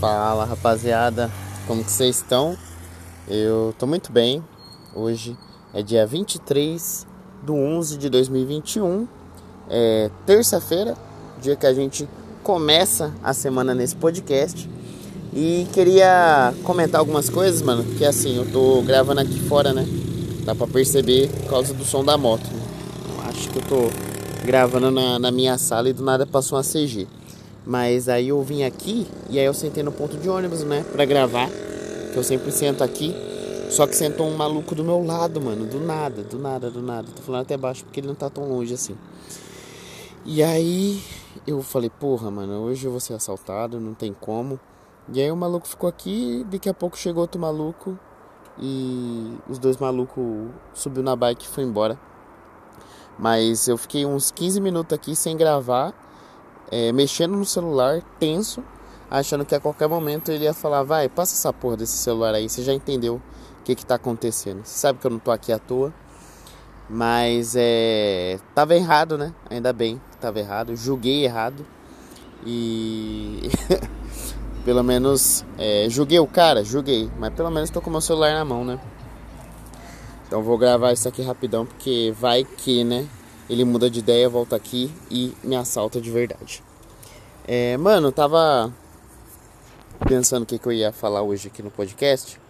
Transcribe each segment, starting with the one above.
Fala rapaziada, como que vocês estão? Eu tô muito bem. Hoje é dia 23 do 11 de 2021, é terça-feira, dia que a gente começa a semana nesse podcast. E queria comentar algumas coisas, mano, que assim, eu tô gravando aqui fora, né? Dá pra perceber por causa do som da moto. Né? Acho que eu tô gravando na, na minha sala e do nada passou uma CG. Mas aí eu vim aqui e aí eu sentei no ponto de ônibus, né, pra gravar. Que eu sempre sento aqui. Só que sentou um maluco do meu lado, mano. Do nada, do nada, do nada. Tô falando até baixo porque ele não tá tão longe assim. E aí eu falei, porra, mano, hoje eu vou ser assaltado, não tem como. E aí o maluco ficou aqui, daqui a pouco chegou outro maluco e os dois malucos subiu na bike e foi embora. Mas eu fiquei uns 15 minutos aqui sem gravar é, mexendo no celular, tenso, achando que a qualquer momento ele ia falar: vai, passa essa porra desse celular aí, você já entendeu o que que tá acontecendo. Você sabe que eu não tô aqui à toa. Mas é. Tava errado, né? Ainda bem que tava errado. Julguei errado. E. pelo menos. É, julguei o cara, julguei. Mas pelo menos tô com meu celular na mão, né? Então vou gravar isso aqui rapidão, porque vai que, né? Ele muda de ideia, volta aqui e me assalta de verdade. É, mano, tava pensando o que, que eu ia falar hoje aqui no podcast.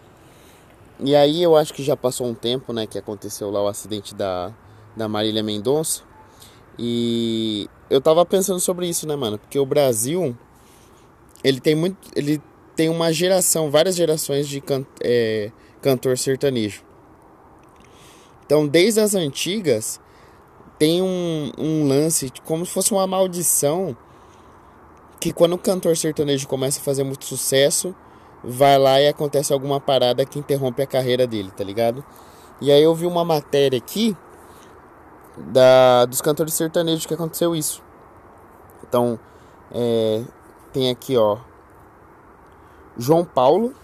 E aí eu acho que já passou um tempo, né, que aconteceu lá o acidente da, da Marília Mendonça. E eu tava pensando sobre isso, né, mano? Porque o Brasil, ele tem muito. Ele tem uma geração, várias gerações de can, é, cantor sertanejo. Então, desde as antigas, tem um, um lance como se fosse uma maldição que quando o cantor sertanejo começa a fazer muito sucesso, vai lá e acontece alguma parada que interrompe a carreira dele, tá ligado? E aí eu vi uma matéria aqui da dos cantores sertanejos que aconteceu isso. Então, é, tem aqui, ó, João Paulo,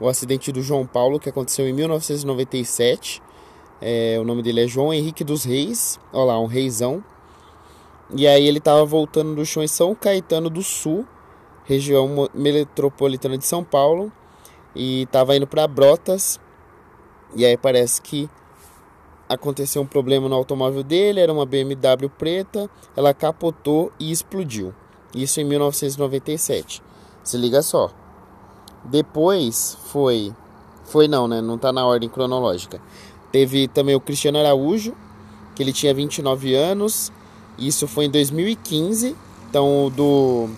o acidente do João Paulo que aconteceu em 1997. É, o nome dele é João Henrique dos Reis. Olha lá, um reizão. E aí ele tava voltando do show em São Caetano do Sul, região metropolitana de São Paulo, e tava indo para Brotas. E aí parece que aconteceu um problema no automóvel dele, era uma BMW preta, ela capotou e explodiu. Isso em 1997. Se liga só. Depois foi foi não, né? Não tá na ordem cronológica. Teve também o Cristiano Araújo, que ele tinha 29 anos. Isso foi em 2015. Então, do,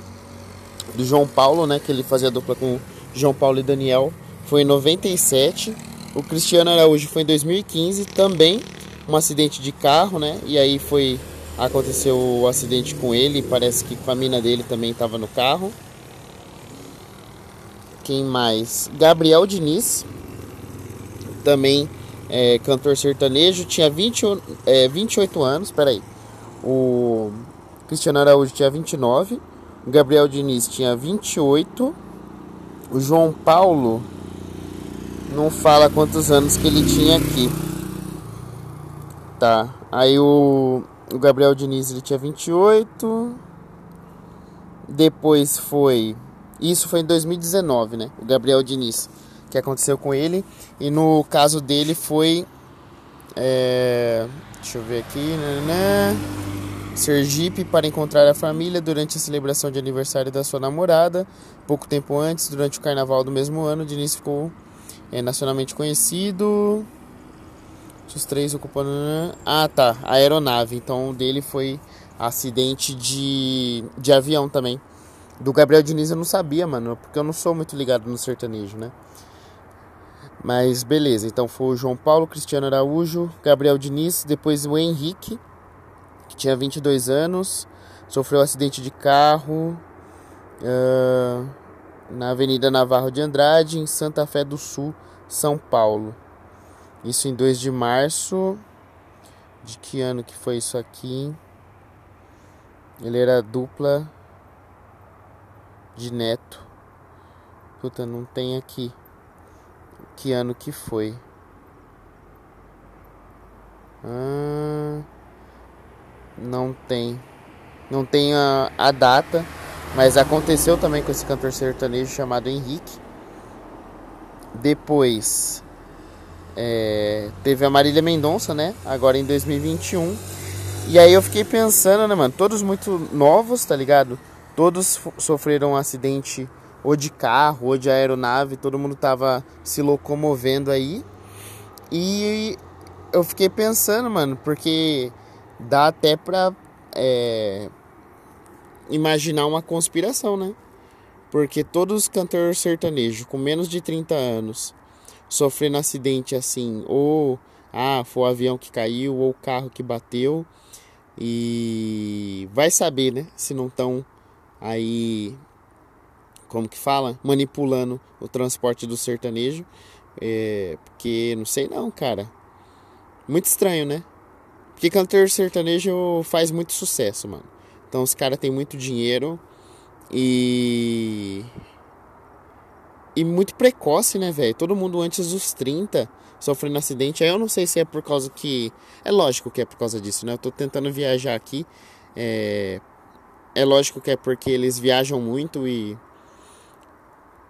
do João Paulo, né, que ele fazia dupla com João Paulo e Daniel, foi em 97. O Cristiano Araújo foi em 2015 também, um acidente de carro, né? E aí foi aconteceu o acidente com ele, parece que com a mina dele também estava no carro. Quem mais? Gabriel Diniz também é, cantor sertanejo, tinha 20, é, 28 anos, peraí. O Cristiano Araújo tinha 29, o Gabriel Diniz tinha 28, o João Paulo não fala quantos anos que ele tinha aqui. Tá, aí o, o Gabriel Diniz ele tinha 28, depois foi, isso foi em 2019, né, o Gabriel Diniz que aconteceu com ele. E no caso dele foi. É, deixa eu ver aqui. Né, né, Sergipe para encontrar a família durante a celebração de aniversário da sua namorada. Pouco tempo antes, durante o carnaval do mesmo ano, Diniz ficou é, nacionalmente conhecido. Os três ocupando. Né, ah, tá. A aeronave. Então o dele foi acidente de, de avião também. Do Gabriel Diniz eu não sabia, mano, porque eu não sou muito ligado no sertanejo, né? Mas beleza, então foi o João Paulo, Cristiano Araújo, Gabriel Diniz, depois o Henrique, que tinha 22 anos, sofreu um acidente de carro uh, na Avenida Navarro de Andrade, em Santa Fé do Sul, São Paulo. Isso em 2 de março. De que ano que foi isso aqui? Ele era dupla de neto. Puta, não tem aqui que ano que foi. Ah, não tem. Não tem a, a data, Mas aconteceu também com esse cantor sertanejo chamado Henrique. Depois é, teve a Marília Mendonça, né? Agora em 2021. E aí eu fiquei pensando, né, mano? Todos muito novos, tá ligado? Todos sofreram um acidente ou de carro ou de aeronave. Todo mundo tava se locomovendo aí. E eu fiquei pensando, mano, porque dá até pra é, imaginar uma conspiração, né? Porque todos os cantores sertanejos com menos de 30 anos sofrendo acidente assim, ou ah, foi o avião que caiu, ou o carro que bateu, e vai saber, né? Se não estão aí, como que fala? Manipulando o transporte do sertanejo. É, porque não sei não, cara. Muito estranho, né? Porque cantor sertanejo faz muito sucesso, mano. Então os caras têm muito dinheiro e. E muito precoce, né, velho? Todo mundo antes dos 30 sofrendo acidente. Aí eu não sei se é por causa que. É lógico que é por causa disso, né? Eu tô tentando viajar aqui. É, é lógico que é porque eles viajam muito e.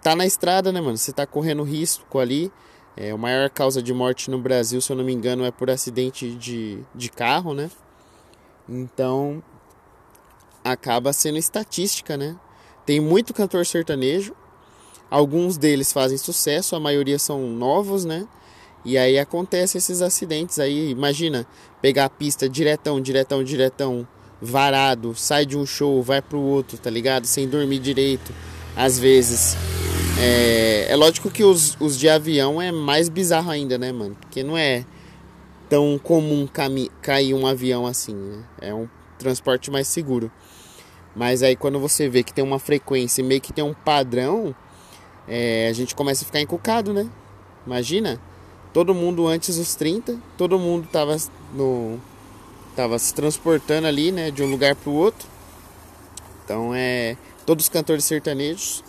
Tá na estrada, né, mano? Você tá correndo risco ali. É, a maior causa de morte no Brasil, se eu não me engano, é por acidente de, de carro, né? Então, acaba sendo estatística, né? Tem muito cantor sertanejo, alguns deles fazem sucesso, a maioria são novos, né? E aí acontece esses acidentes aí, imagina, pegar a pista diretão, diretão, diretão, varado, sai de um show, vai pro outro, tá ligado? Sem dormir direito, às vezes. É, é lógico que os, os de avião é mais bizarro ainda, né, mano? Porque não é tão comum cair um avião assim, né? É um transporte mais seguro. Mas aí quando você vê que tem uma frequência e meio que tem um padrão, é, a gente começa a ficar encucado, né? Imagina, todo mundo antes dos 30, todo mundo tava no tava se transportando ali, né, de um lugar para o outro. Então é todos os cantores sertanejos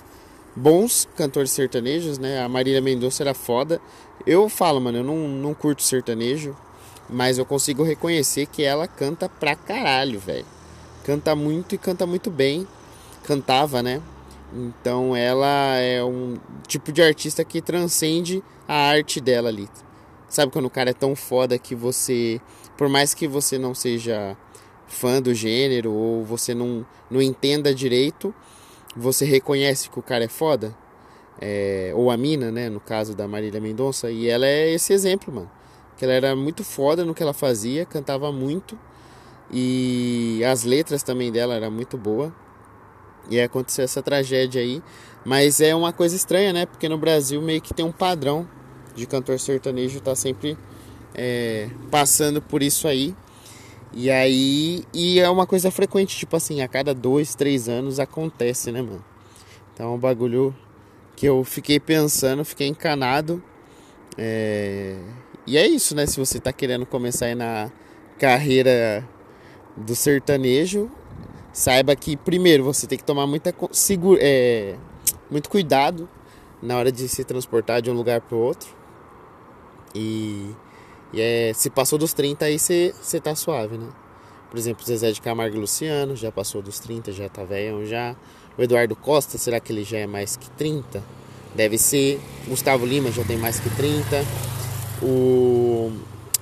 bons cantores sertanejos, né? A Marília Mendonça era foda. Eu falo, mano, eu não, não curto sertanejo, mas eu consigo reconhecer que ela canta pra caralho, velho. Canta muito e canta muito bem. Cantava, né? Então ela é um tipo de artista que transcende a arte dela ali. Sabe quando o cara é tão foda que você, por mais que você não seja fã do gênero ou você não, não entenda direito, você reconhece que o cara é foda, é, ou a mina, né, no caso da Marília Mendonça, e ela é esse exemplo, mano. Que ela era muito foda no que ela fazia, cantava muito, e as letras também dela era muito boa. E aconteceu essa tragédia aí, mas é uma coisa estranha, né? Porque no Brasil meio que tem um padrão de cantor sertanejo tá sempre é, passando por isso aí. E aí, e é uma coisa frequente, tipo assim, a cada dois, três anos acontece, né, mano? Então é um bagulho que eu fiquei pensando, fiquei encanado. É... E é isso, né? Se você tá querendo começar aí na carreira do sertanejo, saiba que primeiro você tem que tomar muita segura, é... muito cuidado na hora de se transportar de um lugar para outro. E e é, se passou dos 30 aí você tá suave, né? Por exemplo, Zezé de Camargo e Luciano já passou dos 30, já tá velhão já. O Eduardo Costa, será que ele já é mais que 30? Deve ser. Gustavo Lima já tem mais que 30. O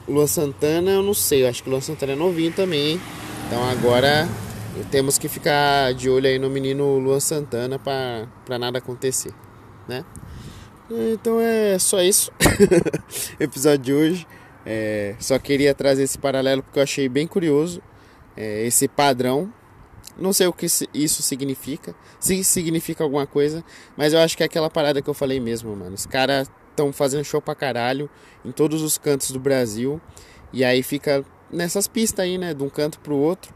Luan Santana, eu não sei, eu acho que o Luan Santana é novinho também. Então agora temos que ficar de olho aí no menino Luan Santana para nada acontecer, né? Então é só isso. Episódio de hoje. É, só queria trazer esse paralelo porque eu achei bem curioso é, esse padrão. Não sei o que isso significa, se significa alguma coisa, mas eu acho que é aquela parada que eu falei mesmo, mano. Os caras estão fazendo show pra caralho em todos os cantos do Brasil e aí fica nessas pistas aí, né, de um canto pro outro.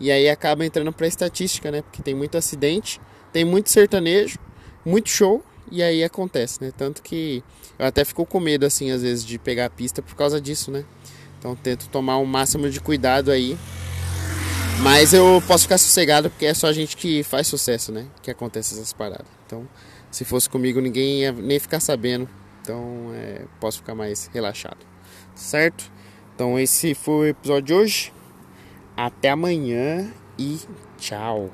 E aí acaba entrando pra estatística, né? Porque tem muito acidente, tem muito sertanejo, muito show e aí acontece, né? Tanto que eu até fico com medo, assim, às vezes, de pegar a pista por causa disso, né? Então tento tomar o máximo de cuidado aí. Mas eu posso ficar sossegado porque é só a gente que faz sucesso, né? Que acontece essas paradas. Então, se fosse comigo, ninguém ia nem ficar sabendo. Então, é, posso ficar mais relaxado. Certo? Então, esse foi o episódio de hoje. Até amanhã e tchau.